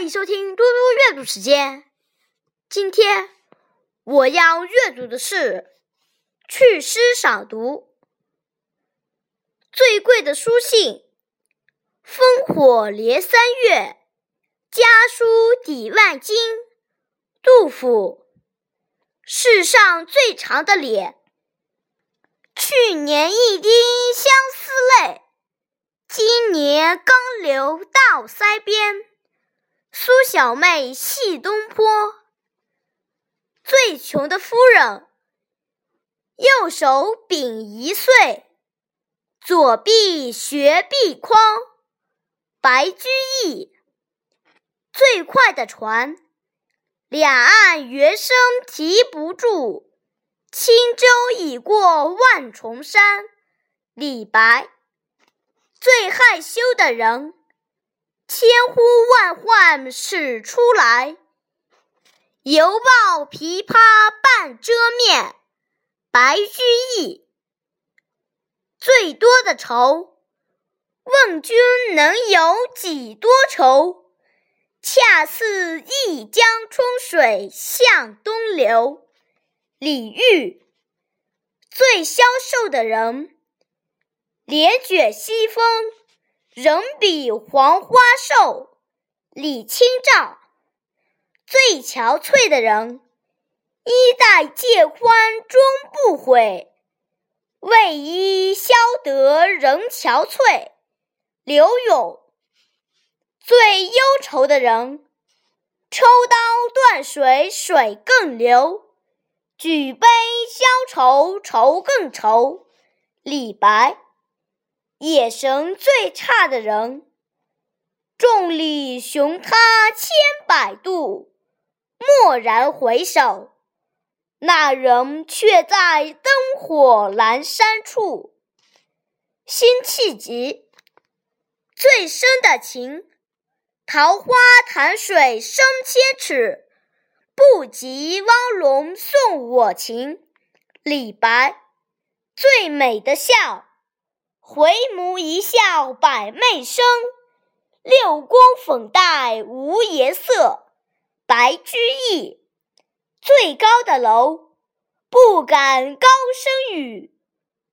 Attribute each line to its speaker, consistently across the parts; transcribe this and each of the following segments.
Speaker 1: 欢迎收听嘟嘟阅读时间。今天我要阅读的是祛湿赏读。最贵的书信，烽火连三月，家书抵万金。杜甫。世上最长的脸，去年一滴相思泪，今年刚流到腮边。苏小妹戏东坡，最穷的夫人，右手秉一岁，左臂学臂筐。白居易，最快的船，两岸猿声啼不住，轻舟已过万重山。李白，最害羞的人。千呼万唤始出来，犹抱琵琶半遮面。白居易。最多的愁，问君能有几多愁？恰似一江春水向东流。李煜。最消瘦的人，帘卷西风。人比黄花瘦，李清照。最憔悴的人，衣带渐宽终不悔，为伊消得人憔悴。柳永。最忧愁的人，抽刀断水水更流，举杯消愁愁更愁。李白。眼神最差的人，众里寻他千百度，蓦然回首，那人却在灯火阑珊处。辛弃疾。最深的情，桃花潭水深千尺，不及汪伦送我情。李白。最美的笑。回眸一笑百媚生，六宫粉黛无颜色。白居易。最高的楼，不敢高声语，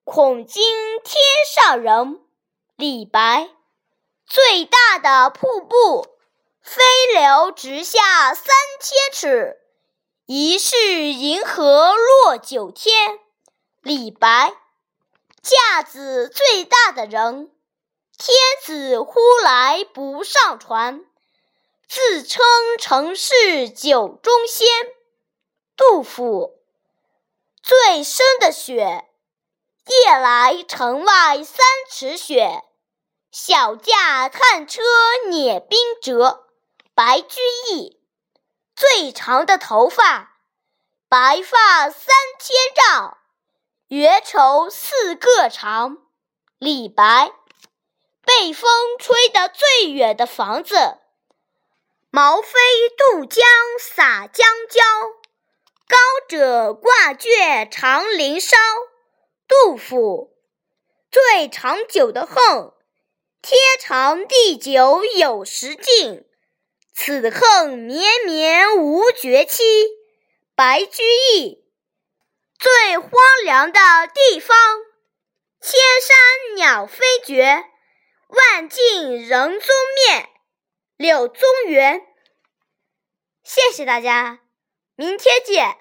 Speaker 1: 恐惊天上人。李白。最大的瀑布，飞流直下三千尺，疑是银河落九天。李白。架子最大的人，天子呼来不上船，自称臣是酒中仙。杜甫。最深的雪，夜来城外三尺雪，小驾探车碾冰辙。白居易。最长的头发，白发三千丈。缘愁似个长，李白。被风吹得最远的房子，毛飞渡江洒江郊。高者挂卷长林梢。杜甫。最长久的恨，天长地久有时尽，此恨绵绵无绝期。白居易。最荒凉的地方，千山鸟飞绝，万径人踪灭。柳宗元。谢谢大家，明天见。